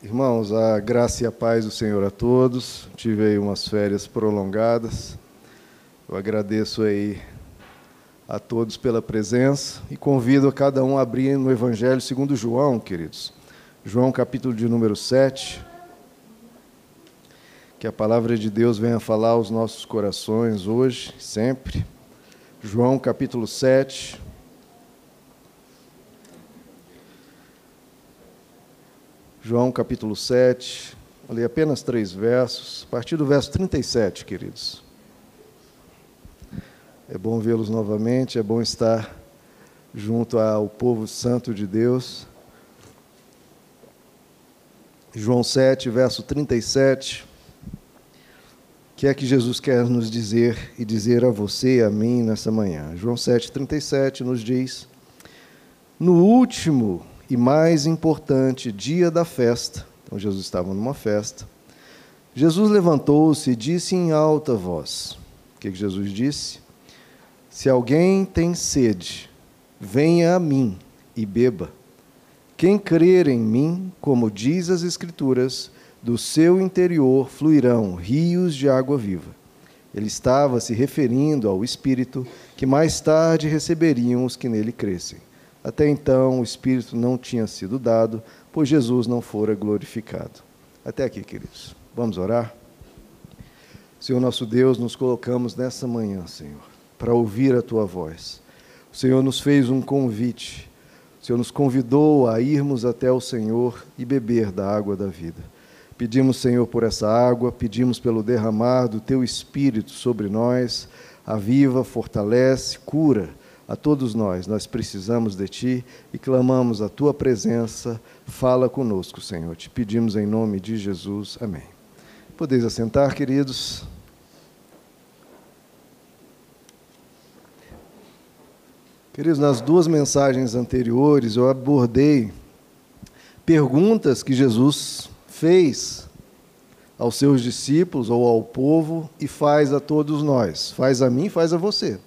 Irmãos, a graça e a paz do Senhor a todos. Tive aí umas férias prolongadas. Eu agradeço aí a todos pela presença e convido a cada um a abrir no Evangelho segundo João, queridos. João capítulo de número 7. Que a palavra de Deus venha falar aos nossos corações hoje, sempre. João capítulo 7. João capítulo 7, vou ler apenas três versos, a partir do verso 37, queridos. É bom vê-los novamente, é bom estar junto ao povo santo de Deus. João 7, verso 37. O que é que Jesus quer nos dizer e dizer a você e a mim nessa manhã? João 7, 37 nos diz: No último e mais importante dia da festa. Então Jesus estava numa festa. Jesus levantou-se e disse em alta voz: O que, que Jesus disse? Se alguém tem sede, venha a mim e beba. Quem crer em mim, como diz as Escrituras, do seu interior fluirão rios de água viva. Ele estava se referindo ao Espírito que mais tarde receberiam os que nele crescem. Até então o Espírito não tinha sido dado, pois Jesus não fora glorificado. Até aqui, queridos. Vamos orar? Senhor nosso Deus, nos colocamos nessa manhã, Senhor, para ouvir a tua voz. O Senhor nos fez um convite. O Senhor nos convidou a irmos até o Senhor e beber da água da vida. Pedimos, Senhor, por essa água, pedimos pelo derramar do teu Espírito sobre nós, aviva, fortalece, cura a todos nós. Nós precisamos de Ti e clamamos a Tua presença. Fala conosco, Senhor. Te pedimos em nome de Jesus. Amém. Podeis assentar, queridos. Queridos, nas duas mensagens anteriores eu abordei perguntas que Jesus fez aos seus discípulos ou ao povo e faz a todos nós. Faz a mim, faz a você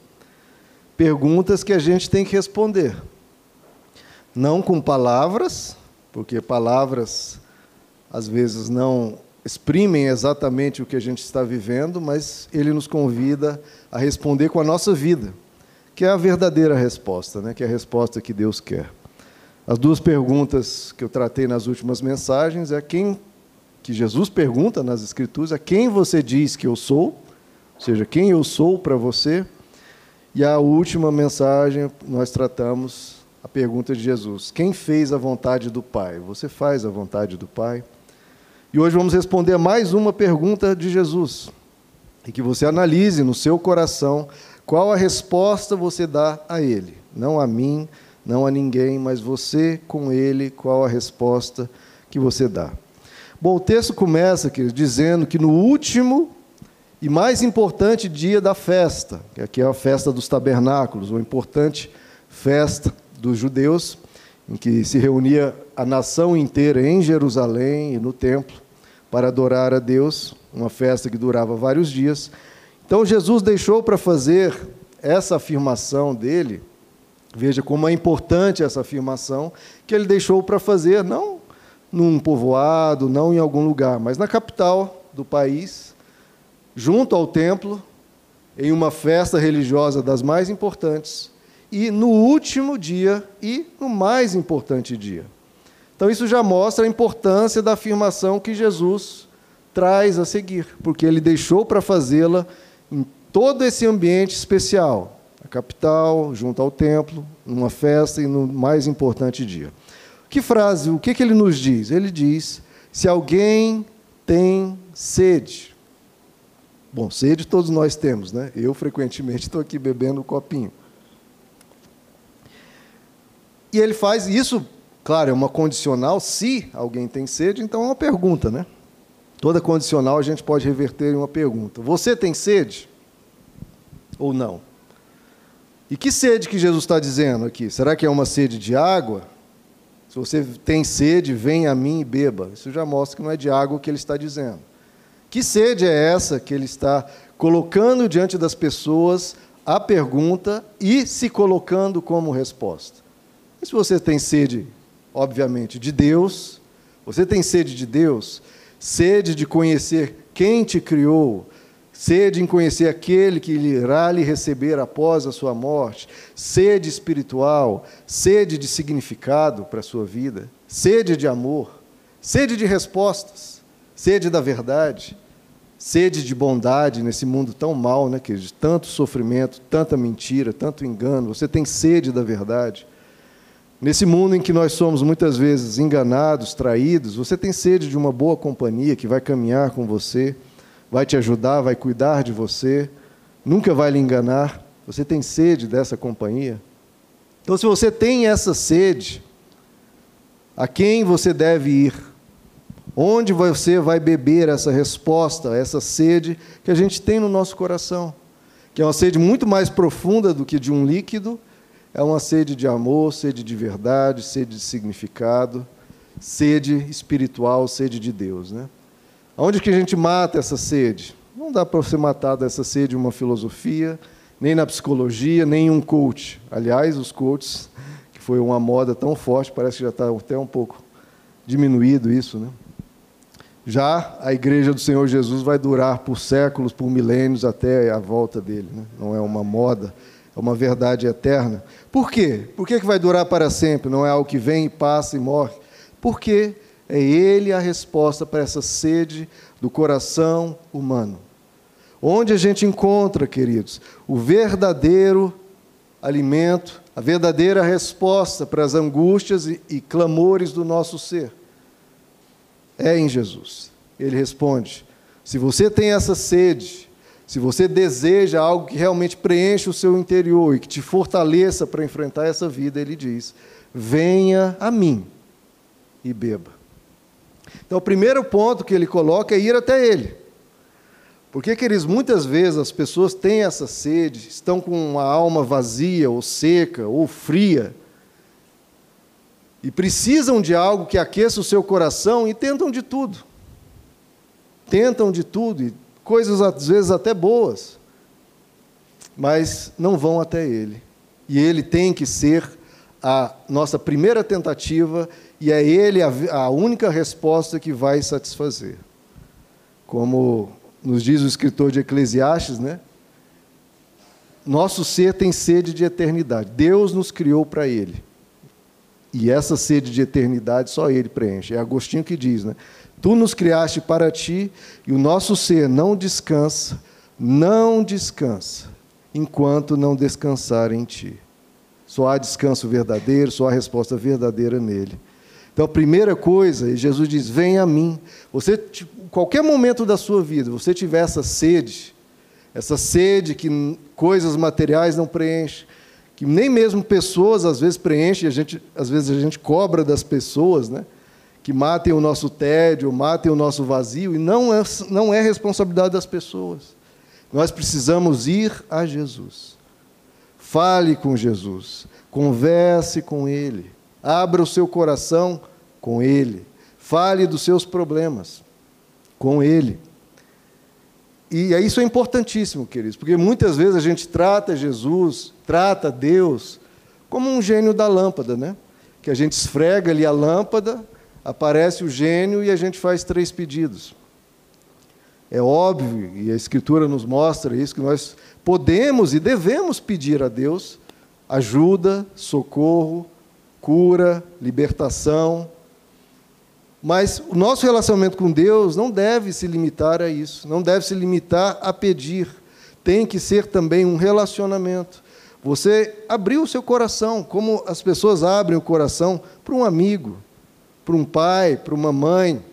perguntas que a gente tem que responder. Não com palavras, porque palavras às vezes não exprimem exatamente o que a gente está vivendo, mas ele nos convida a responder com a nossa vida, que é a verdadeira resposta, né? que é a resposta que Deus quer. As duas perguntas que eu tratei nas últimas mensagens é quem que Jesus pergunta nas escrituras, é quem você diz que eu sou, ou seja, quem eu sou para você, e a última mensagem, nós tratamos a pergunta de Jesus: Quem fez a vontade do Pai? Você faz a vontade do Pai? E hoje vamos responder mais uma pergunta de Jesus. E que você analise no seu coração qual a resposta você dá a Ele. Não a mim, não a ninguém, mas você com Ele, qual a resposta que você dá. Bom, o texto começa dizendo que no último e mais importante dia da festa, que aqui é a festa dos tabernáculos, uma importante festa dos judeus, em que se reunia a nação inteira em Jerusalém e no templo para adorar a Deus, uma festa que durava vários dias. Então Jesus deixou para fazer essa afirmação dele, veja como é importante essa afirmação, que ele deixou para fazer não num povoado, não em algum lugar, mas na capital do país, junto ao templo, em uma festa religiosa das mais importantes, e no último dia e no mais importante dia. Então, isso já mostra a importância da afirmação que Jesus traz a seguir, porque ele deixou para fazê-la em todo esse ambiente especial a capital, junto ao templo, numa festa e no mais importante dia. Que frase, o que, que ele nos diz? Ele diz: se alguém tem sede, Bom, sede todos nós temos, né? Eu frequentemente estou aqui bebendo um copinho. E ele faz isso, claro, é uma condicional, se alguém tem sede, então é uma pergunta, né? Toda condicional a gente pode reverter em uma pergunta. Você tem sede? Ou não? E que sede que Jesus está dizendo aqui? Será que é uma sede de água? Se você tem sede, venha a mim e beba. Isso já mostra que não é de água que ele está dizendo. Que sede é essa que ele está colocando diante das pessoas a pergunta e se colocando como resposta? E se você tem sede, obviamente, de Deus, Você tem sede de Deus? Sede de conhecer quem te criou? Sede em conhecer aquele que irá lhe receber após a sua morte? Sede espiritual? Sede de significado para a sua vida? Sede de amor? Sede de respostas? Sede da verdade? Sede de bondade nesse mundo tão mal, né, de tanto sofrimento, tanta mentira, tanto engano. Você tem sede da verdade? Nesse mundo em que nós somos muitas vezes enganados, traídos, você tem sede de uma boa companhia que vai caminhar com você, vai te ajudar, vai cuidar de você, nunca vai lhe enganar. Você tem sede dessa companhia? Então, se você tem essa sede, a quem você deve ir? Onde você vai beber essa resposta, essa sede que a gente tem no nosso coração? Que é uma sede muito mais profunda do que de um líquido é uma sede de amor, sede de verdade, sede de significado, sede espiritual, sede de Deus. Né? Onde que a gente mata essa sede? Não dá para você matar dessa sede uma filosofia, nem na psicologia, nem um coach. Aliás, os coaches, que foi uma moda tão forte, parece que já está até um pouco diminuído isso. Né? Já a igreja do Senhor Jesus vai durar por séculos, por milênios, até a volta dele. Né? Não é uma moda é uma verdade eterna. Por quê? Por que vai durar para sempre? Não é algo que vem, passa e morre. Porque é Ele a resposta para essa sede do coração humano. Onde a gente encontra, queridos, o verdadeiro alimento, a verdadeira resposta para as angústias e, e clamores do nosso ser? É em Jesus. Ele responde: se você tem essa sede, se você deseja algo que realmente preencha o seu interior e que te fortaleça para enfrentar essa vida, ele diz: venha a mim e beba. Então, o primeiro ponto que ele coloca é ir até ele. Porque, queridos, muitas vezes as pessoas têm essa sede, estão com uma alma vazia, ou seca, ou fria, e precisam de algo que aqueça o seu coração e tentam de tudo. Tentam de tudo e coisas às vezes até boas, mas não vão até Ele. E Ele tem que ser a nossa primeira tentativa e é Ele a, a única resposta que vai satisfazer. Como nos diz o escritor de Eclesiastes, né? Nosso ser tem sede de eternidade. Deus nos criou para Ele. E essa sede de eternidade só Ele preenche. É Agostinho que diz, né? Tu nos criaste para ti e o nosso ser não descansa, não descansa, enquanto não descansar em ti. Só há descanso verdadeiro, só há resposta verdadeira nele. Então, a primeira coisa, Jesus diz: Vem a mim. Você, qualquer momento da sua vida, você tiver essa sede, essa sede que coisas materiais não preenchem, que nem mesmo pessoas às vezes preenchem, a gente, às vezes a gente cobra das pessoas, né? que matem o nosso tédio, matem o nosso vazio, e não é, não é responsabilidade das pessoas. Nós precisamos ir a Jesus. Fale com Jesus, converse com Ele, abra o seu coração com Ele, fale dos seus problemas com Ele. E isso é importantíssimo, queridos, porque muitas vezes a gente trata Jesus, trata Deus como um gênio da lâmpada, né? Que a gente esfrega ali a lâmpada aparece o gênio e a gente faz três pedidos. É óbvio, e a Escritura nos mostra isso, que nós podemos e devemos pedir a Deus ajuda, socorro, cura, libertação. Mas o nosso relacionamento com Deus não deve se limitar a isso, não deve se limitar a pedir. Tem que ser também um relacionamento. Você abriu o seu coração, como as pessoas abrem o coração para um amigo, para um pai, para uma mãe,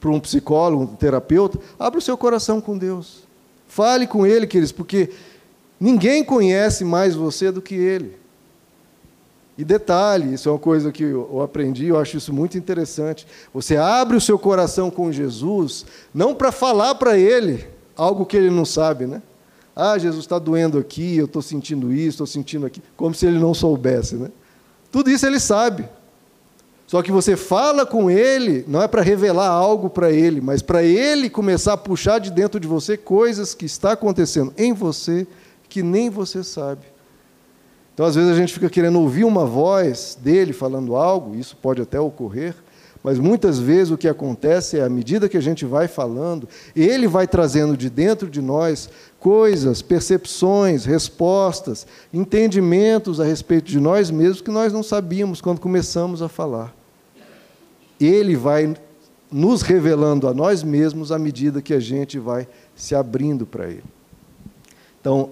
para um psicólogo, um terapeuta, abra o seu coração com Deus. Fale com Ele, queridos, porque ninguém conhece mais você do que Ele. E detalhe, isso é uma coisa que eu aprendi, eu acho isso muito interessante. Você abre o seu coração com Jesus, não para falar para Ele algo que Ele não sabe, né? Ah, Jesus está doendo aqui, eu estou sentindo isso, estou sentindo aqui, como se Ele não soubesse, né? Tudo isso Ele sabe. Só que você fala com ele, não é para revelar algo para ele, mas para ele começar a puxar de dentro de você coisas que está acontecendo em você que nem você sabe. Então, às vezes a gente fica querendo ouvir uma voz dele falando algo, isso pode até ocorrer, Mas muitas vezes o que acontece é, à medida que a gente vai falando, ele vai trazendo de dentro de nós coisas, percepções, respostas, entendimentos a respeito de nós mesmos que nós não sabíamos quando começamos a falar. Ele vai nos revelando a nós mesmos à medida que a gente vai se abrindo para ele. Então,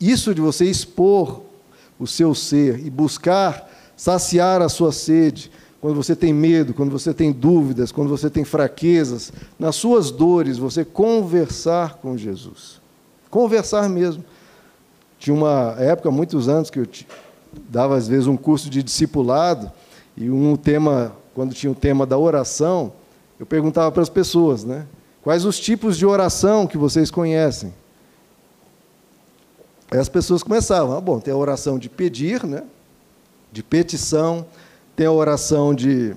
isso de você expor o seu ser e buscar saciar a sua sede, quando você tem medo, quando você tem dúvidas, quando você tem fraquezas, nas suas dores, você conversar com Jesus. Conversar mesmo. Tinha uma época, muitos anos, que eu dava às vezes um curso de discipulado, e um tema, quando tinha o tema da oração, eu perguntava para as pessoas, né? Quais os tipos de oração que vocês conhecem? Aí as pessoas começavam, ah, bom, tem a oração de pedir, né? de petição, tem a oração de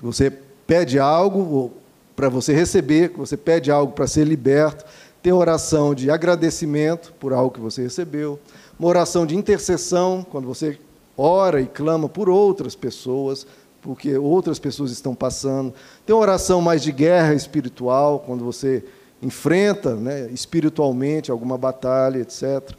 você pede algo para você receber, você pede algo para ser liberto, tem oração de agradecimento por algo que você recebeu, uma oração de intercessão, quando você ora e clama por outras pessoas, porque outras pessoas estão passando. Tem uma oração mais de guerra espiritual, quando você enfrenta né, espiritualmente alguma batalha, etc.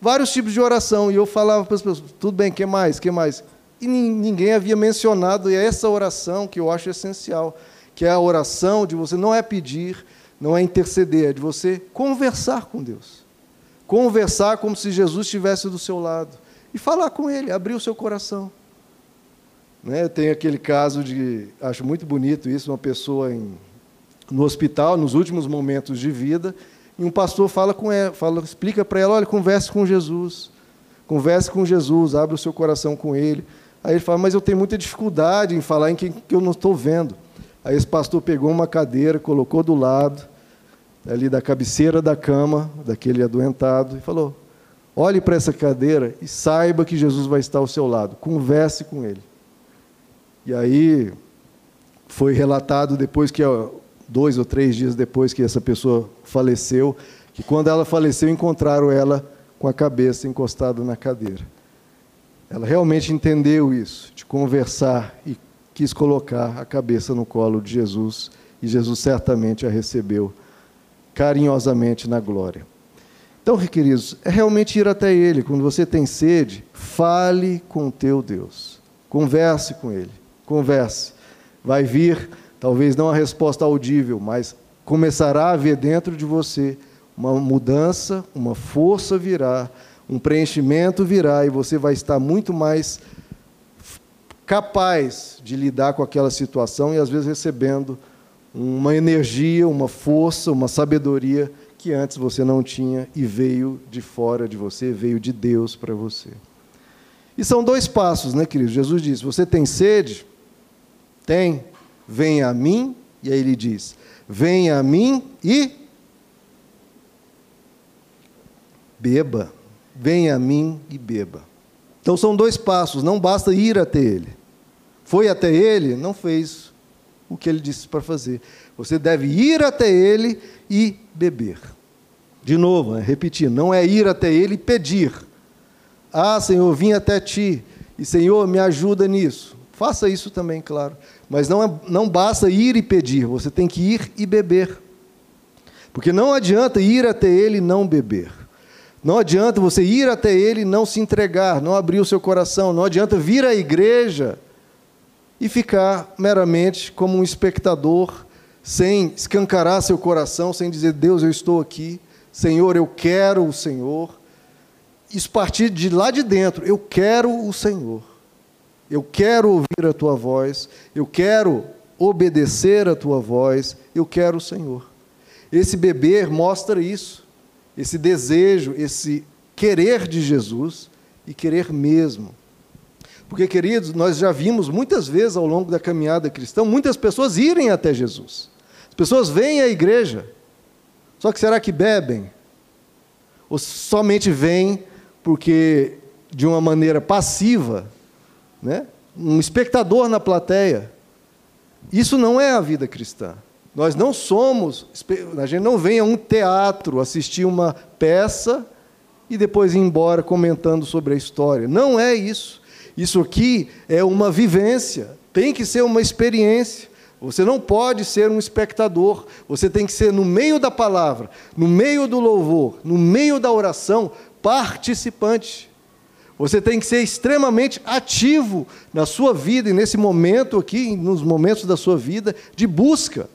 Vários tipos de oração. E eu falava para as pessoas, tudo bem, que mais? que mais? E ninguém havia mencionado essa oração que eu acho essencial, que é a oração de você não é pedir, não é interceder, é de você conversar com Deus. Conversar como se Jesus estivesse do seu lado. E falar com Ele, abrir o seu coração. Né? Tem aquele caso de, acho muito bonito isso, uma pessoa em, no hospital, nos últimos momentos de vida, e um pastor fala com ela, fala, explica para ela, olha, converse com Jesus, converse com Jesus, abre o seu coração com Ele. Aí ele fala, mas eu tenho muita dificuldade em falar em quem que eu não estou vendo. Aí esse pastor pegou uma cadeira, colocou do lado, ali da cabeceira da cama, daquele adoentado, e falou: olhe para essa cadeira e saiba que Jesus vai estar ao seu lado, converse com ele. E aí foi relatado depois que, dois ou três dias depois que essa pessoa faleceu, que quando ela faleceu encontraram ela com a cabeça encostada na cadeira. Ela realmente entendeu isso, de conversar e quis colocar a cabeça no colo de Jesus, e Jesus certamente a recebeu carinhosamente na glória. Então, queridos, é realmente ir até Ele. Quando você tem sede, fale com o teu Deus. Converse com Ele. Converse. Vai vir, talvez não a resposta audível, mas começará a haver dentro de você uma mudança, uma força virá, um preenchimento virá e você vai estar muito mais capaz de lidar com aquela situação e às vezes recebendo uma energia, uma força, uma sabedoria que antes você não tinha e veio de fora de você, veio de Deus para você. E são dois passos, né, querido? Jesus diz: Você tem sede? Tem. Venha a mim. E aí ele diz: Venha a mim e beba. Venha a mim e beba. Então são dois passos, não basta ir até ele. Foi até ele, não fez o que ele disse para fazer. Você deve ir até ele e beber. De novo, né, repetir, não é ir até ele e pedir. Ah, Senhor, vim até ti, e Senhor, me ajuda nisso. Faça isso também, claro. Mas não, é, não basta ir e pedir, você tem que ir e beber. Porque não adianta ir até ele e não beber. Não adianta você ir até ele e não se entregar, não abrir o seu coração. Não adianta vir à igreja e ficar meramente como um espectador, sem escancarar seu coração, sem dizer: Deus, eu estou aqui. Senhor, eu quero o Senhor. Isso partir de lá de dentro. Eu quero o Senhor. Eu quero ouvir a tua voz. Eu quero obedecer a tua voz. Eu quero o Senhor. Esse beber mostra isso esse desejo, esse querer de Jesus e querer mesmo. Porque, queridos, nós já vimos muitas vezes ao longo da caminhada cristã muitas pessoas irem até Jesus. As pessoas vêm à igreja, só que será que bebem? Ou somente vêm porque, de uma maneira passiva, né? um espectador na plateia? Isso não é a vida cristã. Nós não somos, a gente não vem a um teatro assistir uma peça e depois ir embora comentando sobre a história. Não é isso. Isso aqui é uma vivência, tem que ser uma experiência. Você não pode ser um espectador, você tem que ser no meio da palavra, no meio do louvor, no meio da oração, participante. Você tem que ser extremamente ativo na sua vida e nesse momento aqui, nos momentos da sua vida de busca.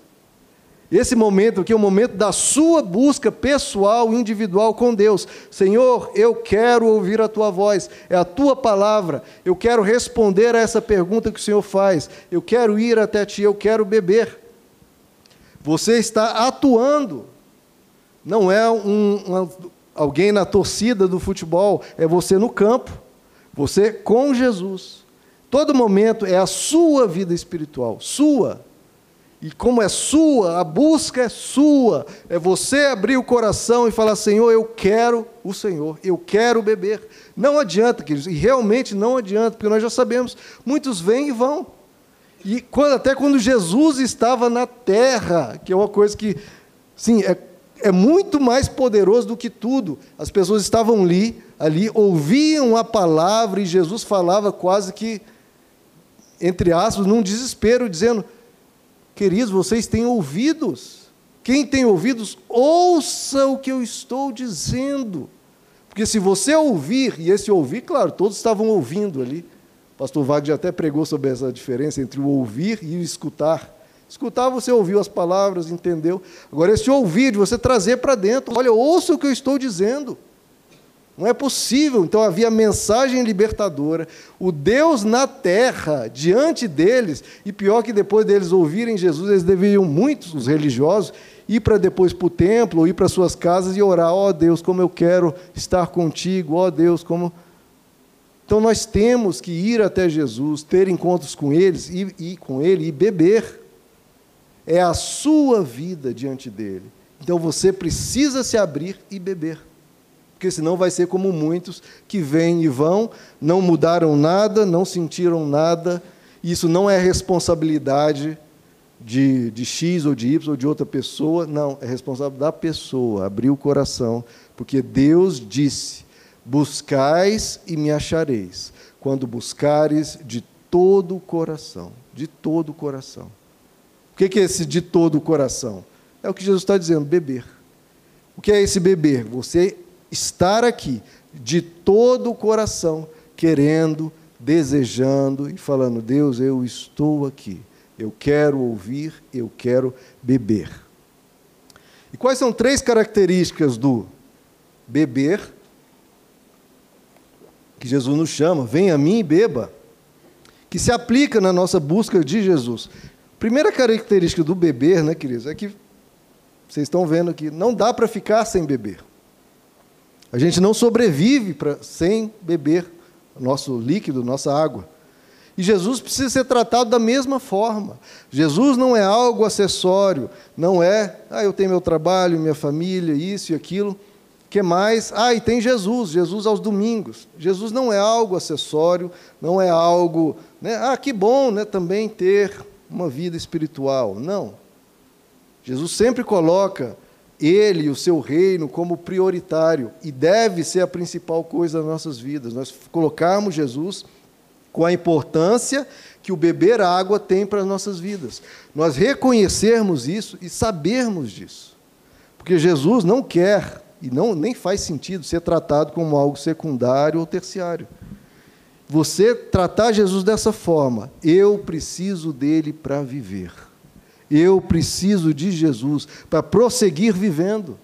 Esse momento aqui é o momento da sua busca pessoal, individual com Deus. Senhor, eu quero ouvir a tua voz, é a tua palavra. Eu quero responder a essa pergunta que o Senhor faz. Eu quero ir até ti, eu quero beber. Você está atuando. Não é um, um, alguém na torcida do futebol, é você no campo. Você com Jesus. Todo momento é a sua vida espiritual, sua. E como é sua, a busca é sua. É você abrir o coração e falar: Senhor, eu quero o Senhor, eu quero beber. Não adianta, queridos, e realmente não adianta, porque nós já sabemos, muitos vêm e vão. E quando, até quando Jesus estava na terra, que é uma coisa que, sim, é, é muito mais poderoso do que tudo. As pessoas estavam ali, ali, ouviam a palavra e Jesus falava quase que, entre aspas, num desespero, dizendo Queridos, vocês têm ouvidos. Quem tem ouvidos, ouça o que eu estou dizendo. Porque se você ouvir, e esse ouvir, claro, todos estavam ouvindo ali. O pastor Wagner até pregou sobre essa diferença entre o ouvir e o escutar. Escutar, você ouviu as palavras, entendeu. Agora, esse ouvir, de você trazer para dentro, olha, ouça o que eu estou dizendo. Não é possível. Então havia mensagem libertadora, o Deus na terra, diante deles, e pior que depois deles ouvirem Jesus, eles deveriam, muitos, os religiosos, ir para depois para o templo, ou ir para suas casas e orar: ó oh, Deus, como eu quero estar contigo, ó oh, Deus, como. Então nós temos que ir até Jesus, ter encontros com eles e, e com ele e beber. É a sua vida diante dele. Então você precisa se abrir e beber porque senão vai ser como muitos que vêm e vão, não mudaram nada, não sentiram nada. Isso não é responsabilidade de, de X ou de Y ou de outra pessoa, não, é responsabilidade da pessoa, abrir o coração, porque Deus disse: buscais e me achareis, quando buscares de todo o coração, de todo o coração. O que é esse de todo o coração? É o que Jesus está dizendo, beber. O que é esse beber? Você estar aqui de todo o coração, querendo, desejando e falando: Deus, eu estou aqui, eu quero ouvir, eu quero beber. E quais são três características do beber que Jesus nos chama? Venha a mim e beba, que se aplica na nossa busca de Jesus. Primeira característica do beber, né, queridos, é que vocês estão vendo que não dá para ficar sem beber. A gente não sobrevive pra, sem beber nosso líquido, nossa água. E Jesus precisa ser tratado da mesma forma. Jesus não é algo acessório, não é, ah, eu tenho meu trabalho, minha família, isso e aquilo. que mais? Ah, e tem Jesus, Jesus aos domingos. Jesus não é algo acessório, não é algo, né? ah, que bom né, também ter uma vida espiritual. Não. Jesus sempre coloca ele e o seu reino como prioritário e deve ser a principal coisa das nossas vidas. Nós colocarmos Jesus com a importância que o beber água tem para as nossas vidas. Nós reconhecermos isso e sabermos disso. Porque Jesus não quer e não nem faz sentido ser tratado como algo secundário ou terciário. Você tratar Jesus dessa forma, eu preciso dele para viver. Eu preciso de Jesus para prosseguir vivendo.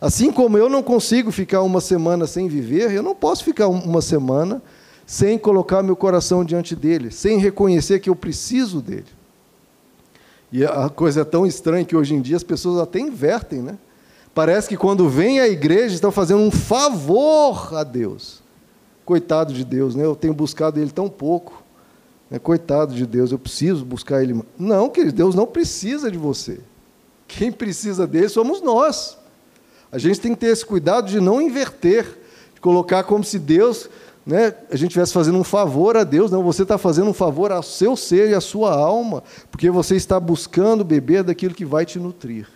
Assim como eu não consigo ficar uma semana sem viver, eu não posso ficar uma semana sem colocar meu coração diante dele, sem reconhecer que eu preciso dele. E a coisa é tão estranha que hoje em dia as pessoas até invertem, né? Parece que quando vem à igreja estão fazendo um favor a Deus. Coitado de Deus, né? Eu tenho buscado ele tão pouco. É, coitado de Deus, eu preciso buscar Ele. Não, querido, Deus não precisa de você. Quem precisa dele somos nós. A gente tem que ter esse cuidado de não inverter, de colocar como se Deus, né, a gente estivesse fazendo um favor a Deus. Não, você está fazendo um favor ao seu ser e à sua alma, porque você está buscando beber daquilo que vai te nutrir.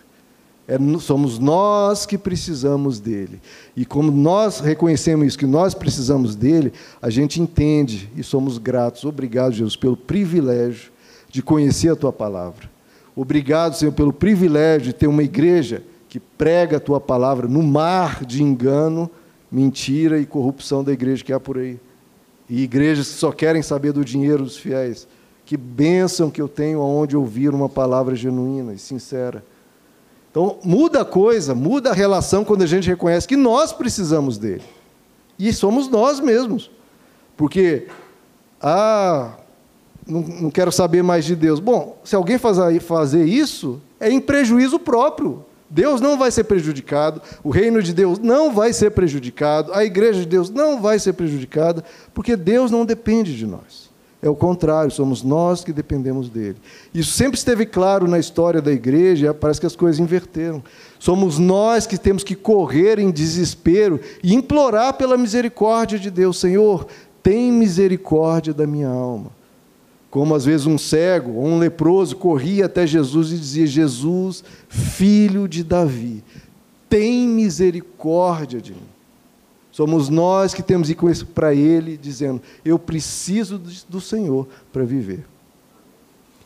É, somos nós que precisamos dele. E como nós reconhecemos isso, que nós precisamos dele, a gente entende e somos gratos. Obrigado, Jesus, pelo privilégio de conhecer a tua palavra. Obrigado, Senhor, pelo privilégio de ter uma igreja que prega a tua palavra no mar de engano, mentira e corrupção da igreja que há por aí. E igrejas que só querem saber do dinheiro dos fiéis. Que bênção que eu tenho aonde ouvir uma palavra genuína e sincera. Então, muda a coisa, muda a relação quando a gente reconhece que nós precisamos dele. E somos nós mesmos. Porque, ah, não, não quero saber mais de Deus. Bom, se alguém fazer isso, é em prejuízo próprio. Deus não vai ser prejudicado, o reino de Deus não vai ser prejudicado, a igreja de Deus não vai ser prejudicada, porque Deus não depende de nós. É o contrário, somos nós que dependemos dele. Isso sempre esteve claro na história da igreja, parece que as coisas inverteram. Somos nós que temos que correr em desespero e implorar pela misericórdia de Deus. Senhor, tem misericórdia da minha alma. Como às vezes um cego ou um leproso corria até Jesus e dizia: Jesus, filho de Davi, tem misericórdia de mim. Somos nós que temos que ir para Ele, dizendo: Eu preciso do Senhor para viver.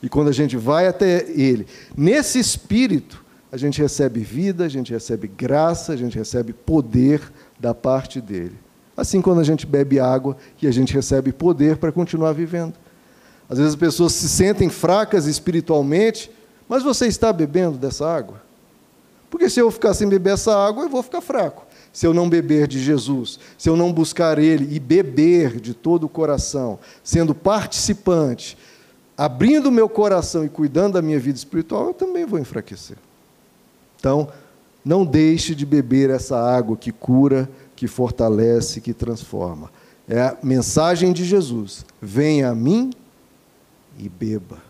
E quando a gente vai até Ele, nesse espírito, a gente recebe vida, a gente recebe graça, a gente recebe poder da parte dele. Assim, quando a gente bebe água e a gente recebe poder para continuar vivendo. Às vezes as pessoas se sentem fracas espiritualmente, mas você está bebendo dessa água? Porque se eu ficar sem beber essa água, eu vou ficar fraco se eu não beber de Jesus, se eu não buscar Ele e beber de todo o coração, sendo participante, abrindo meu coração e cuidando da minha vida espiritual, eu também vou enfraquecer. Então, não deixe de beber essa água que cura, que fortalece, que transforma. É a mensagem de Jesus: venha a mim e beba.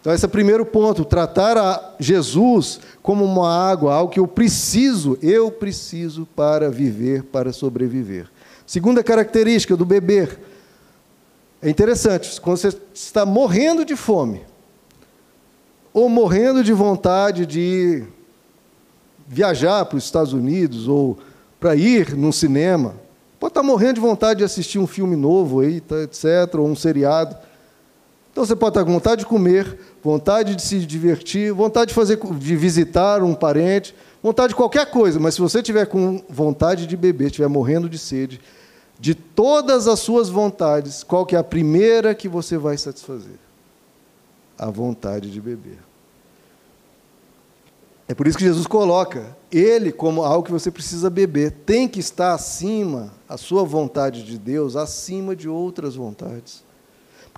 Então, esse é o primeiro ponto, tratar Jesus como uma água, algo que eu preciso, eu preciso para viver, para sobreviver. Segunda característica do beber. É interessante, quando você está morrendo de fome, ou morrendo de vontade de viajar para os Estados Unidos, ou para ir num cinema, pode estar morrendo de vontade de assistir um filme novo, aí, tá, etc., ou um seriado. Então você pode estar com vontade de comer, vontade de se divertir, vontade de fazer, de visitar um parente, vontade de qualquer coisa, mas se você tiver com vontade de beber, estiver morrendo de sede, de todas as suas vontades, qual que é a primeira que você vai satisfazer? A vontade de beber. É por isso que Jesus coloca ele como algo que você precisa beber. Tem que estar acima, a sua vontade de Deus, acima de outras vontades.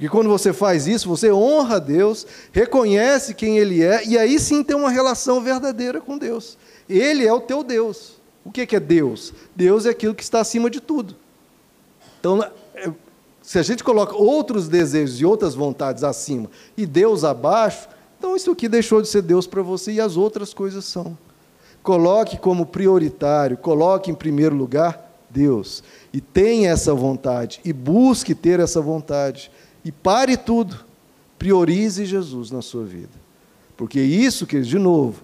Porque quando você faz isso, você honra Deus, reconhece quem Ele é, e aí sim tem uma relação verdadeira com Deus. Ele é o teu Deus. O que é Deus? Deus é aquilo que está acima de tudo. Então, é, se a gente coloca outros desejos e outras vontades acima e Deus abaixo, então isso aqui deixou de ser Deus para você e as outras coisas são. Coloque como prioritário, coloque em primeiro lugar Deus. E tenha essa vontade, e busque ter essa vontade. E pare tudo. Priorize Jesus na sua vida. Porque isso, que de novo,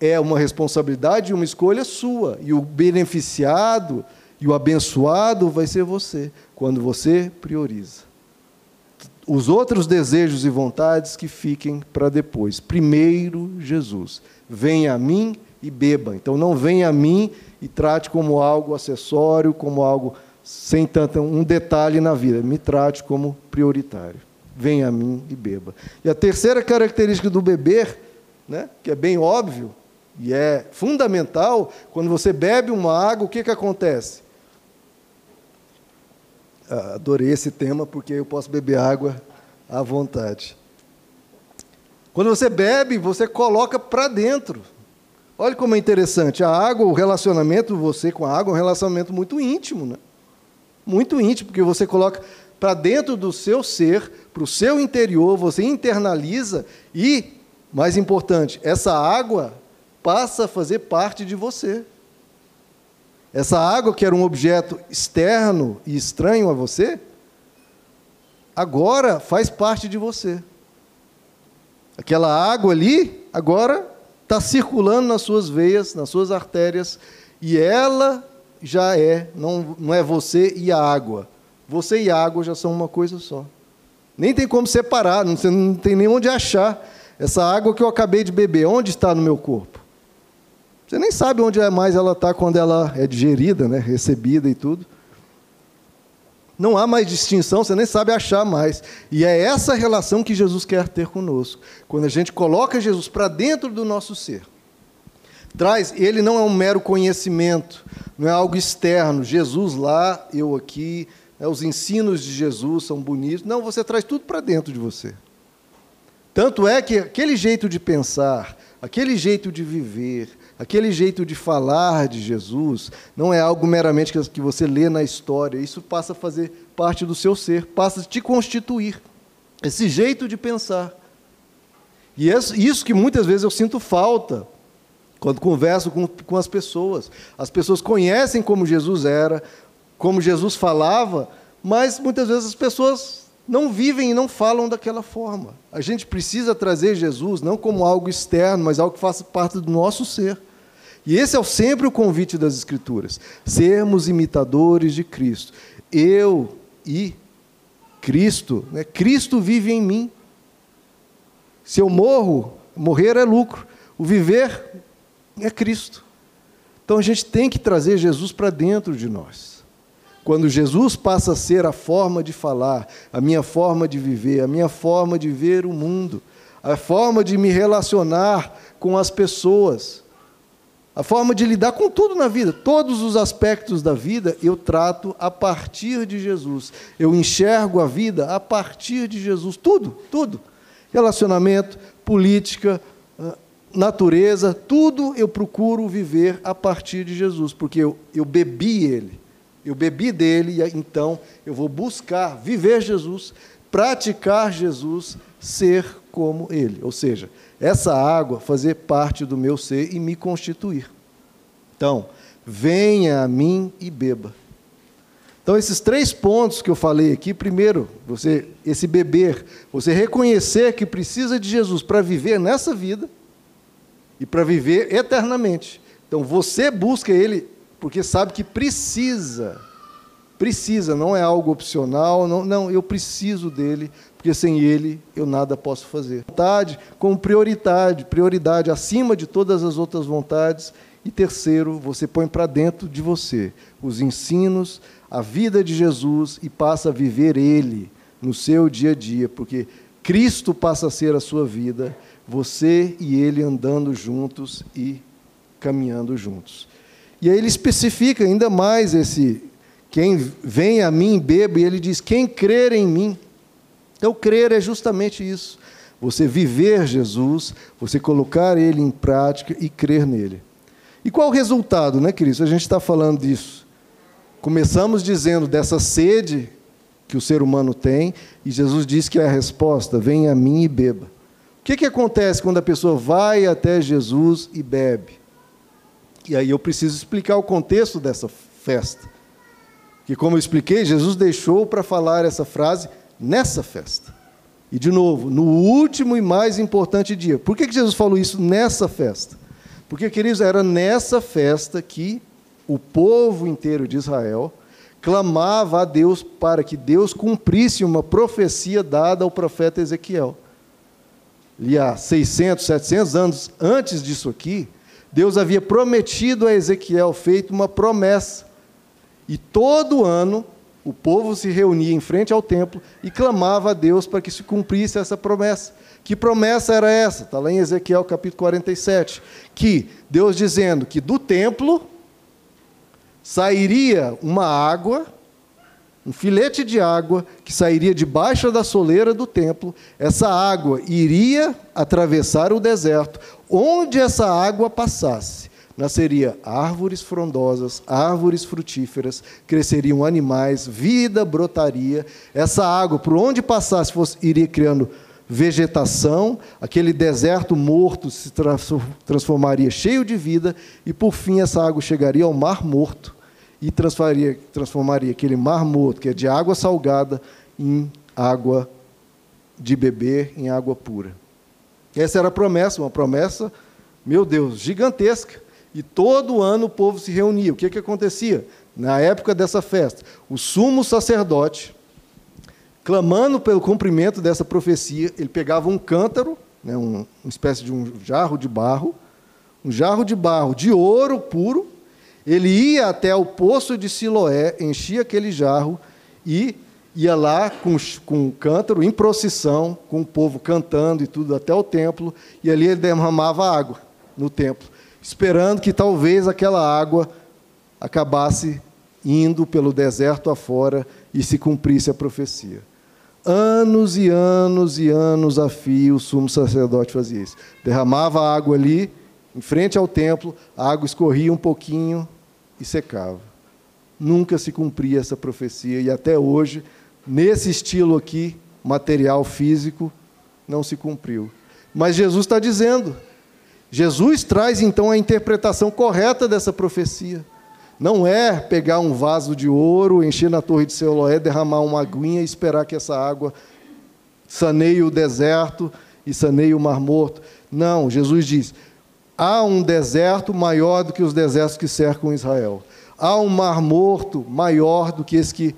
é uma responsabilidade e uma escolha sua. E o beneficiado e o abençoado vai ser você, quando você prioriza. Os outros desejos e vontades que fiquem para depois. Primeiro, Jesus. Venha a mim e beba. Então não venha a mim e trate como algo acessório, como algo sem tanto um detalhe na vida. Me trate como prioritário. Venha a mim e beba. E a terceira característica do beber, né, que é bem óbvio e é fundamental, quando você bebe uma água, o que, que acontece? Ah, adorei esse tema porque eu posso beber água à vontade. Quando você bebe, você coloca para dentro. Olha como é interessante. A água, o relacionamento você com a água é um relacionamento muito íntimo. Né? Muito íntimo, porque você coloca para dentro do seu ser, para o seu interior, você internaliza e, mais importante, essa água passa a fazer parte de você. Essa água, que era um objeto externo e estranho a você, agora faz parte de você. Aquela água ali, agora está circulando nas suas veias, nas suas artérias, e ela já é, não, não é você e a água. Você e a água já são uma coisa só. Nem tem como separar, você não tem nem onde achar. Essa água que eu acabei de beber, onde está no meu corpo? Você nem sabe onde é mais ela está quando ela é digerida, né, recebida e tudo. Não há mais distinção, você nem sabe achar mais. E é essa relação que Jesus quer ter conosco. Quando a gente coloca Jesus para dentro do nosso ser. Traz, ele não é um mero conhecimento, não é algo externo. Jesus lá, eu aqui, né, os ensinos de Jesus são bonitos. Não, você traz tudo para dentro de você. Tanto é que aquele jeito de pensar, aquele jeito de viver, aquele jeito de falar de Jesus, não é algo meramente que você lê na história. Isso passa a fazer parte do seu ser, passa a te constituir. Esse jeito de pensar. E isso que muitas vezes eu sinto falta quando converso com, com as pessoas. As pessoas conhecem como Jesus era, como Jesus falava, mas muitas vezes as pessoas não vivem e não falam daquela forma. A gente precisa trazer Jesus não como algo externo, mas algo que faça parte do nosso ser. E esse é sempre o convite das Escrituras: sermos imitadores de Cristo. Eu e Cristo, né? Cristo vive em mim. Se eu morro, morrer é lucro. O viver é Cristo. Então a gente tem que trazer Jesus para dentro de nós. Quando Jesus passa a ser a forma de falar, a minha forma de viver, a minha forma de ver o mundo, a forma de me relacionar com as pessoas, a forma de lidar com tudo na vida, todos os aspectos da vida eu trato a partir de Jesus. Eu enxergo a vida a partir de Jesus, tudo, tudo. Relacionamento, política, natureza, tudo eu procuro viver a partir de Jesus, porque eu, eu bebi ele, eu bebi dele, e então eu vou buscar viver Jesus, praticar Jesus, ser como ele. Ou seja, essa água fazer parte do meu ser e me constituir. Então, venha a mim e beba. Então, esses três pontos que eu falei aqui, primeiro, você esse beber, você reconhecer que precisa de Jesus para viver nessa vida, e para viver eternamente. Então você busca Ele porque sabe que precisa. Precisa, não é algo opcional, não, não, eu preciso dele, porque sem ele eu nada posso fazer. Vontade como prioridade, prioridade acima de todas as outras vontades. E terceiro, você põe para dentro de você os ensinos, a vida de Jesus e passa a viver ele no seu dia a dia, porque Cristo passa a ser a sua vida você e ele andando juntos e caminhando juntos. E aí ele especifica ainda mais esse quem vem a mim beba e ele diz quem crer em mim. Então crer é justamente isso. Você viver Jesus, você colocar ele em prática e crer nele. E qual o resultado, né, queridos? A gente está falando disso. Começamos dizendo dessa sede que o ser humano tem, e Jesus diz que é a resposta: venha a mim e beba que, que acontece quando a pessoa vai até Jesus e bebe? E aí eu preciso explicar o contexto dessa festa. Que, como eu expliquei, Jesus deixou para falar essa frase nessa festa. E, de novo, no último e mais importante dia. Por que, que Jesus falou isso nessa festa? Porque, queridos, era nessa festa que o povo inteiro de Israel clamava a Deus para que Deus cumprisse uma profecia dada ao profeta Ezequiel ali há 600, 700 anos antes disso aqui, Deus havia prometido a Ezequiel, feito uma promessa. E todo ano o povo se reunia em frente ao templo e clamava a Deus para que se cumprisse essa promessa. Que promessa era essa? Está lá em Ezequiel capítulo 47. Que Deus dizendo que do templo sairia uma água um filete de água que sairia debaixo da soleira do templo. Essa água iria atravessar o deserto. Onde essa água passasse, nasceria árvores frondosas, árvores frutíferas, cresceriam animais, vida brotaria. Essa água, por onde passasse, fosse, iria criando vegetação, aquele deserto morto se transformaria cheio de vida, e por fim essa água chegaria ao mar morto e transformaria, transformaria aquele mar morto, que é de água salgada, em água de beber, em água pura. Essa era a promessa, uma promessa meu Deus, gigantesca. E todo ano o povo se reunia. O que, que acontecia? Na época dessa festa, o sumo sacerdote, clamando pelo cumprimento dessa profecia, ele pegava um cântaro, né, um, uma espécie de um jarro de barro, um jarro de barro de ouro puro, ele ia até o poço de Siloé, enchia aquele jarro e ia lá com, com o cântaro, em procissão, com o povo cantando e tudo, até o templo, e ali ele derramava água no templo, esperando que talvez aquela água acabasse indo pelo deserto afora e se cumprisse a profecia. Anos e anos e anos a fio, o sumo sacerdote fazia isso. Derramava água ali, em frente ao templo, a água escorria um pouquinho e secava. Nunca se cumpria essa profecia e até hoje, nesse estilo aqui, material físico, não se cumpriu. Mas Jesus está dizendo. Jesus traz então a interpretação correta dessa profecia. Não é pegar um vaso de ouro, encher na torre de Siloé, derramar uma aguinha e esperar que essa água saneie o deserto e saneie o mar morto. Não, Jesus diz: há um deserto maior do que os desertos que cercam Israel. Há um mar morto maior do que esse que,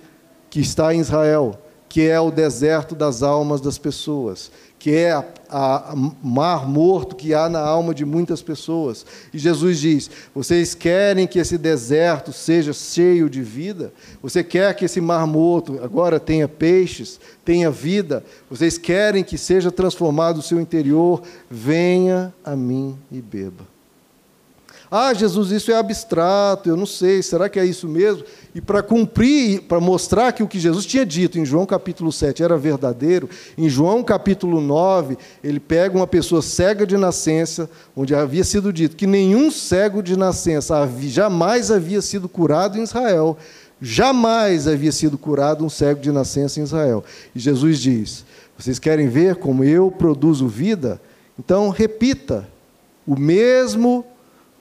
que está em Israel, que é o deserto das almas das pessoas que é a, mar morto que há na alma de muitas pessoas. E Jesus diz: Vocês querem que esse deserto seja cheio de vida? Você quer que esse mar morto agora tenha peixes, tenha vida? Vocês querem que seja transformado o seu interior? Venha a mim e beba. Ah, Jesus, isso é abstrato, eu não sei, será que é isso mesmo? E para cumprir, para mostrar que o que Jesus tinha dito em João capítulo 7 era verdadeiro, em João capítulo 9, ele pega uma pessoa cega de nascença, onde havia sido dito que nenhum cego de nascença jamais havia sido curado em Israel, jamais havia sido curado um cego de nascença em Israel. E Jesus diz: Vocês querem ver como eu produzo vida? Então repita o mesmo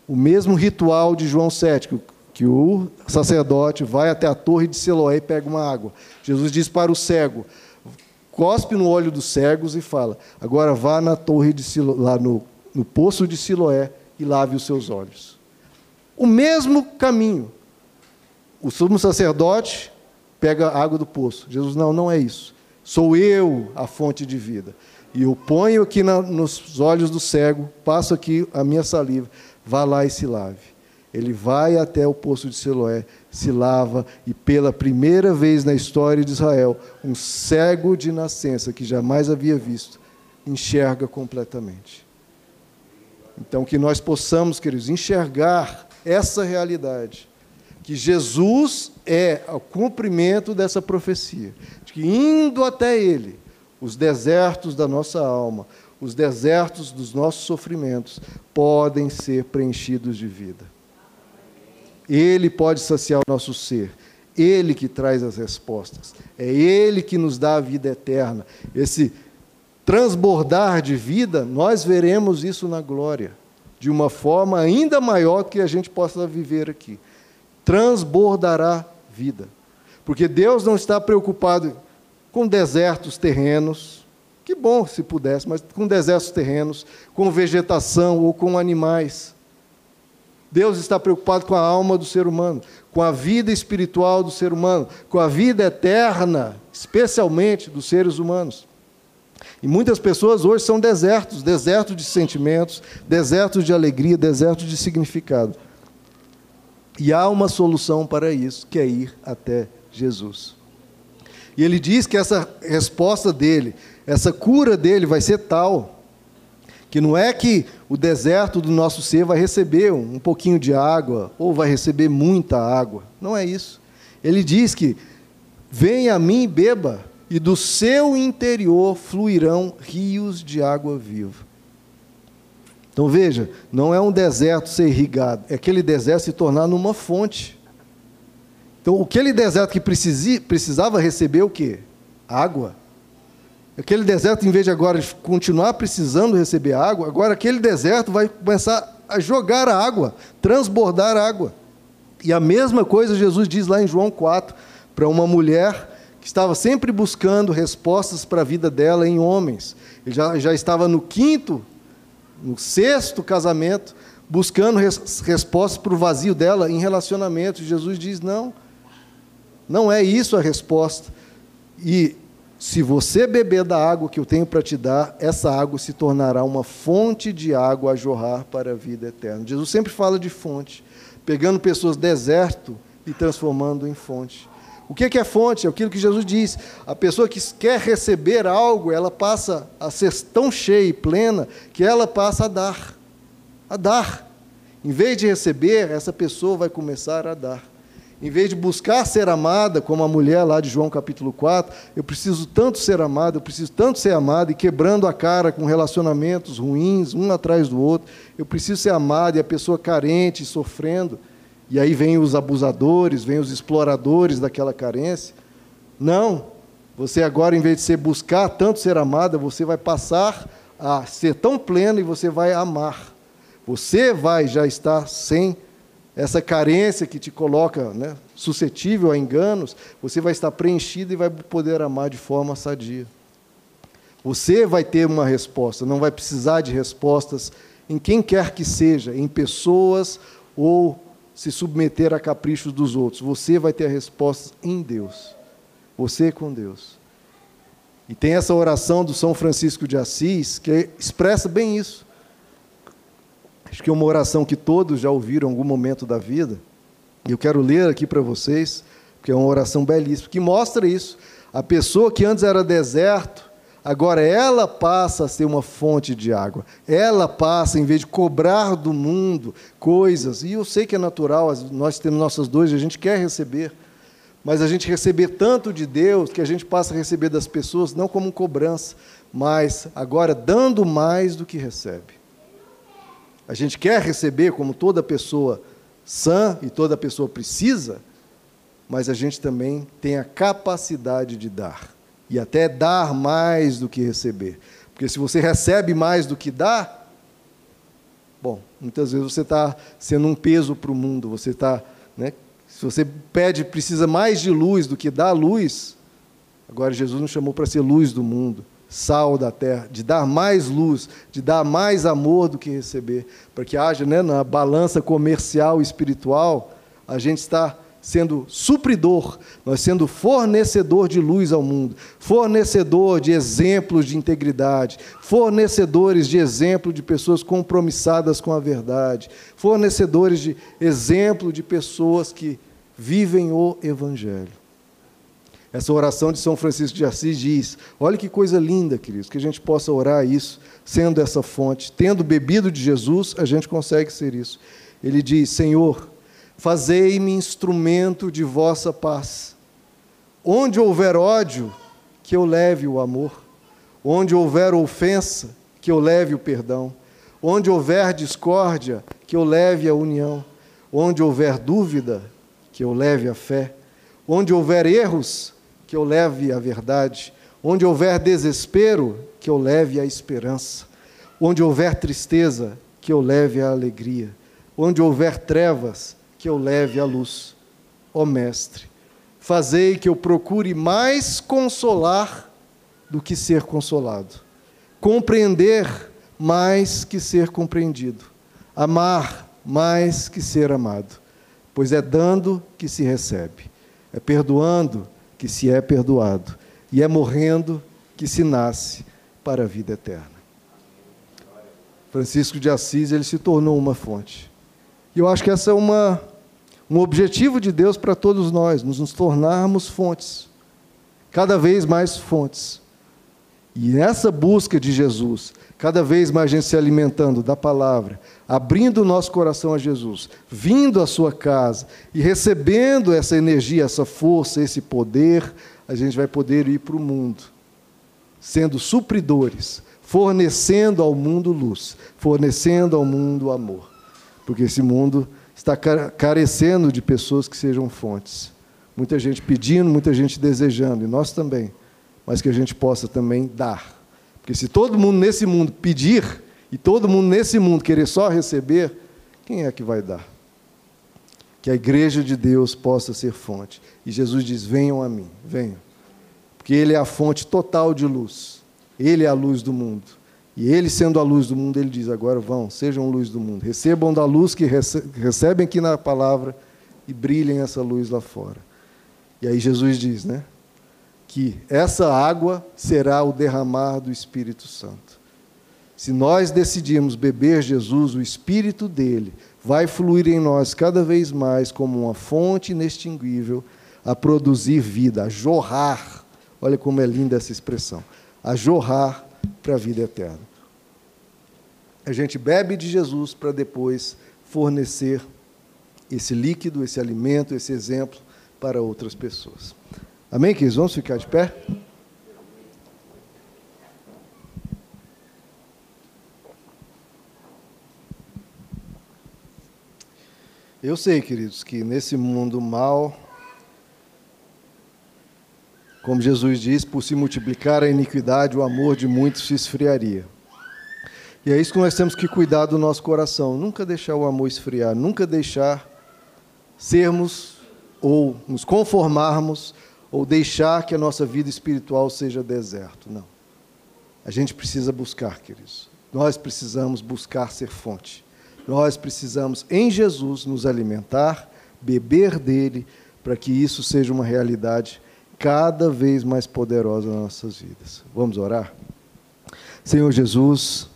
o mesmo ritual de João 7, que, o sacerdote vai até a torre de Siloé e pega uma água. Jesus diz para o cego: cospe no olho dos cegos e fala: agora vá na torre de Siloé, lá no, no poço de Siloé e lave os seus olhos. O mesmo caminho. O sumo sacerdote pega a água do poço. Jesus, não, não é isso. Sou eu a fonte de vida. E eu ponho aqui na, nos olhos do cego, passo aqui a minha saliva vá lá e se lave. Ele vai até o poço de Siloé, se lava e pela primeira vez na história de Israel, um cego de nascença que jamais havia visto, enxerga completamente. Então que nós possamos, queridos, enxergar essa realidade, que Jesus é o cumprimento dessa profecia, de que indo até ele, os desertos da nossa alma, os desertos dos nossos sofrimentos podem ser preenchidos de vida. Ele pode saciar o nosso ser. Ele que traz as respostas. É Ele que nos dá a vida eterna. Esse transbordar de vida, nós veremos isso na glória, de uma forma ainda maior que a gente possa viver aqui. Transbordará vida. Porque Deus não está preocupado com desertos terrenos, que bom se pudesse, mas com desertos terrenos, com vegetação ou com animais. Deus está preocupado com a alma do ser humano, com a vida espiritual do ser humano, com a vida eterna, especialmente dos seres humanos. E muitas pessoas hoje são desertos desertos de sentimentos, desertos de alegria, desertos de significado. E há uma solução para isso, que é ir até Jesus. E ele diz que essa resposta dele, essa cura dele vai ser tal, que não é que o deserto do nosso ser vai receber um pouquinho de água, ou vai receber muita água. Não é isso. Ele diz que venha a mim e beba, e do seu interior fluirão rios de água viva. Então veja, não é um deserto ser irrigado, é aquele deserto se tornar numa fonte. Então, aquele deserto que precisava receber o quê? Água. Aquele deserto, em vez de agora continuar precisando receber água, agora aquele deserto vai começar a jogar a água, transbordar água. E a mesma coisa Jesus diz lá em João 4, para uma mulher que estava sempre buscando respostas para a vida dela em homens. Ele já, já estava no quinto no sexto casamento, buscando res, respostas para o vazio dela em relacionamento. Jesus diz: não, não é isso a resposta. E se você beber da água que eu tenho para te dar, essa água se tornará uma fonte de água a jorrar para a vida eterna. Jesus sempre fala de fonte, pegando pessoas deserto e transformando em fonte. O que é fonte? É aquilo que Jesus diz. A pessoa que quer receber algo, ela passa a ser tão cheia e plena que ela passa a dar. A dar. Em vez de receber, essa pessoa vai começar a dar. Em vez de buscar ser amada, como a mulher lá de João capítulo 4, eu preciso tanto ser amada, eu preciso tanto ser amada, e quebrando a cara com relacionamentos ruins, um atrás do outro, eu preciso ser amada, e a pessoa carente, sofrendo, e aí vem os abusadores, vem os exploradores daquela carência. Não, você agora, em vez de ser buscar tanto ser amada, você vai passar a ser tão pleno e você vai amar. Você vai já estar sem essa carência que te coloca né, suscetível a enganos, você vai estar preenchido e vai poder amar de forma sadia. Você vai ter uma resposta, não vai precisar de respostas em quem quer que seja, em pessoas ou se submeter a caprichos dos outros. Você vai ter a resposta em Deus. Você com Deus. E tem essa oração do São Francisco de Assis que expressa bem isso. Acho que é uma oração que todos já ouviram em algum momento da vida. E eu quero ler aqui para vocês, porque é uma oração belíssima, que mostra isso. A pessoa que antes era deserto, agora ela passa a ser uma fonte de água. Ela passa, em vez de cobrar do mundo coisas, e eu sei que é natural, nós temos nossas dores, a gente quer receber, mas a gente receber tanto de Deus que a gente passa a receber das pessoas não como cobrança, mas agora dando mais do que recebe. A gente quer receber como toda pessoa sã e toda pessoa precisa, mas a gente também tem a capacidade de dar e até dar mais do que receber. Porque se você recebe mais do que dá, bom, muitas vezes você está sendo um peso para o mundo, você está. Né, se você pede, precisa mais de luz do que dá luz, agora Jesus nos chamou para ser luz do mundo sal da terra, de dar mais luz, de dar mais amor do que receber, para que haja né, na balança comercial e espiritual, a gente está sendo supridor, nós sendo fornecedor de luz ao mundo, fornecedor de exemplos de integridade, fornecedores de exemplo de pessoas compromissadas com a verdade, fornecedores de exemplo de pessoas que vivem o evangelho. Essa oração de São Francisco de Assis diz: olha que coisa linda, queridos, que a gente possa orar isso, sendo essa fonte. Tendo bebido de Jesus, a gente consegue ser isso. Ele diz: Senhor, fazei-me instrumento de vossa paz. Onde houver ódio, que eu leve o amor. Onde houver ofensa, que eu leve o perdão. Onde houver discórdia, que eu leve a união. Onde houver dúvida, que eu leve a fé. Onde houver erros, que eu leve a verdade. Onde houver desespero, que eu leve a esperança. Onde houver tristeza, que eu leve a alegria. Onde houver trevas, que eu leve a luz. Ó Mestre, fazei que eu procure mais consolar do que ser consolado, compreender mais que ser compreendido, amar mais que ser amado, pois é dando que se recebe, é perdoando que se é perdoado, e é morrendo que se nasce para a vida eterna. Francisco de Assis, ele se tornou uma fonte. E eu acho que essa é uma, um objetivo de Deus para todos nós, nos, nos tornarmos fontes, cada vez mais fontes. E nessa busca de Jesus, cada vez mais a gente se alimentando da palavra, abrindo o nosso coração a Jesus, vindo à sua casa e recebendo essa energia, essa força, esse poder, a gente vai poder ir para o mundo, sendo supridores, fornecendo ao mundo luz, fornecendo ao mundo amor. Porque esse mundo está carecendo de pessoas que sejam fontes. Muita gente pedindo, muita gente desejando, e nós também, mas que a gente possa também dar porque se todo mundo nesse mundo pedir e todo mundo nesse mundo querer só receber, quem é que vai dar? Que a igreja de Deus possa ser fonte. E Jesus diz: venham a mim, venham. Porque Ele é a fonte total de luz. Ele é a luz do mundo. E ele, sendo a luz do mundo, ele diz: agora vão, sejam luz do mundo. Recebam da luz que recebem aqui na palavra e brilhem essa luz lá fora. E aí Jesus diz, né? Que essa água será o derramar do Espírito Santo. Se nós decidirmos beber Jesus, o Espírito dele vai fluir em nós cada vez mais como uma fonte inextinguível a produzir vida, a jorrar. Olha como é linda essa expressão. A jorrar para a vida eterna. A gente bebe de Jesus para depois fornecer esse líquido, esse alimento, esse exemplo para outras pessoas. Amém, queridos? Vamos ficar de pé? Eu sei, queridos, que nesse mundo mal, como Jesus diz, por se multiplicar a iniquidade, o amor de muitos se esfriaria. E é isso que nós temos que cuidar do nosso coração, nunca deixar o amor esfriar, nunca deixar sermos ou nos conformarmos ou deixar que a nossa vida espiritual seja deserto. Não. A gente precisa buscar, queridos. Nós precisamos buscar ser fonte. Nós precisamos, em Jesus, nos alimentar, beber dele, para que isso seja uma realidade cada vez mais poderosa nas nossas vidas. Vamos orar? Senhor Jesus,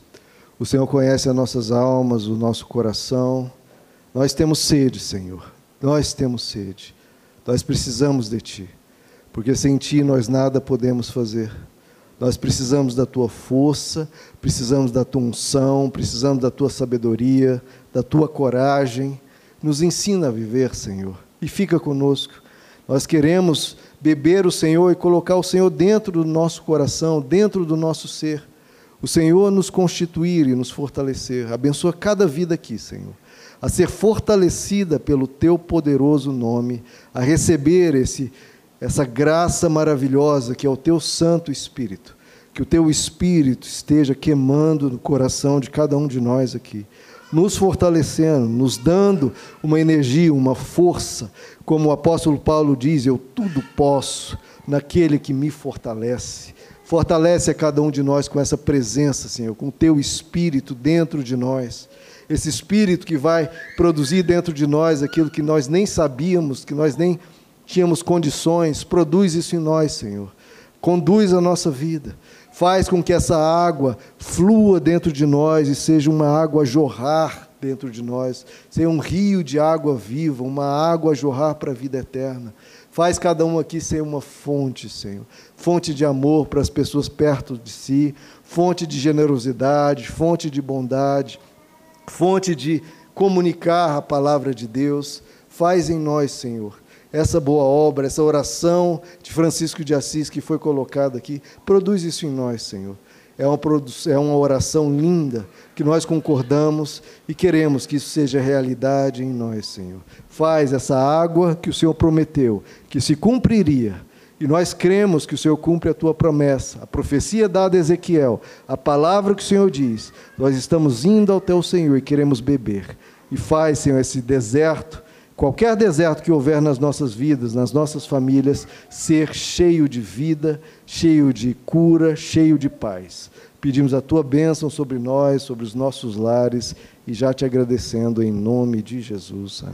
o Senhor conhece as nossas almas, o nosso coração. Nós temos sede, Senhor. Nós temos sede. Nós precisamos de Ti, porque sem Ti nós nada podemos fazer. Nós precisamos da tua força, precisamos da tua unção, precisamos da tua sabedoria, da tua coragem. Nos ensina a viver, Senhor, e fica conosco. Nós queremos beber o Senhor e colocar o Senhor dentro do nosso coração, dentro do nosso ser. O Senhor nos constituir e nos fortalecer. Abençoa cada vida aqui, Senhor, a ser fortalecida pelo teu poderoso nome, a receber esse essa graça maravilhosa que é o teu Santo Espírito. Que o teu Espírito esteja queimando no coração de cada um de nós aqui, nos fortalecendo, nos dando uma energia, uma força. Como o apóstolo Paulo diz: Eu tudo posso naquele que me fortalece. Fortalece a cada um de nós com essa presença, Senhor, com o teu Espírito dentro de nós esse espírito que vai produzir dentro de nós aquilo que nós nem sabíamos, que nós nem tínhamos condições, produz isso em nós, Senhor. Conduz a nossa vida. Faz com que essa água flua dentro de nós e seja uma água a jorrar dentro de nós, seja um rio de água viva, uma água a jorrar para a vida eterna. Faz cada um aqui ser uma fonte, Senhor. Fonte de amor para as pessoas perto de si, fonte de generosidade, fonte de bondade, fonte de comunicar a palavra de Deus. Faz em nós, Senhor, essa boa obra, essa oração de Francisco de Assis que foi colocada aqui, produz isso em nós, Senhor. É uma, é uma oração linda que nós concordamos e queremos que isso seja realidade em nós, Senhor. Faz essa água que o Senhor prometeu, que se cumpriria. E nós cremos que o Senhor cumpre a tua promessa, a profecia dada a Ezequiel, a palavra que o Senhor diz. Nós estamos indo ao teu Senhor e queremos beber. E faz, Senhor, esse deserto qualquer deserto que houver nas nossas vidas, nas nossas famílias, ser cheio de vida, cheio de cura, cheio de paz. Pedimos a tua bênção sobre nós, sobre os nossos lares e já te agradecendo em nome de Jesus. Amém.